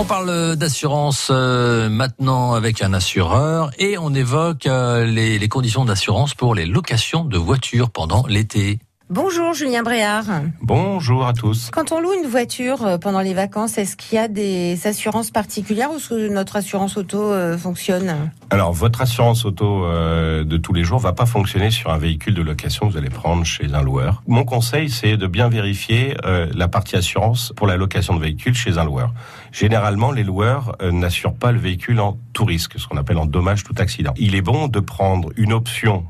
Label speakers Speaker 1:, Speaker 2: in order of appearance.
Speaker 1: On parle d'assurance euh, maintenant avec un assureur et on évoque euh, les, les conditions d'assurance pour les locations de voitures pendant l'été.
Speaker 2: Bonjour Julien Bréard.
Speaker 3: Bonjour à tous.
Speaker 2: Quand on loue une voiture euh, pendant les vacances, est-ce qu'il y a des assurances particulières ou est-ce que notre assurance auto euh, fonctionne?
Speaker 3: Alors, votre assurance auto euh, de tous les jours va pas fonctionner sur un véhicule de location que vous allez prendre chez un loueur. Mon conseil, c'est de bien vérifier la partie assurance pour la location de véhicule chez un loueur. Généralement, les loueurs n'assurent pas le véhicule en tout risque, ce qu'on appelle en dommage tout accident. Il est bon de prendre une option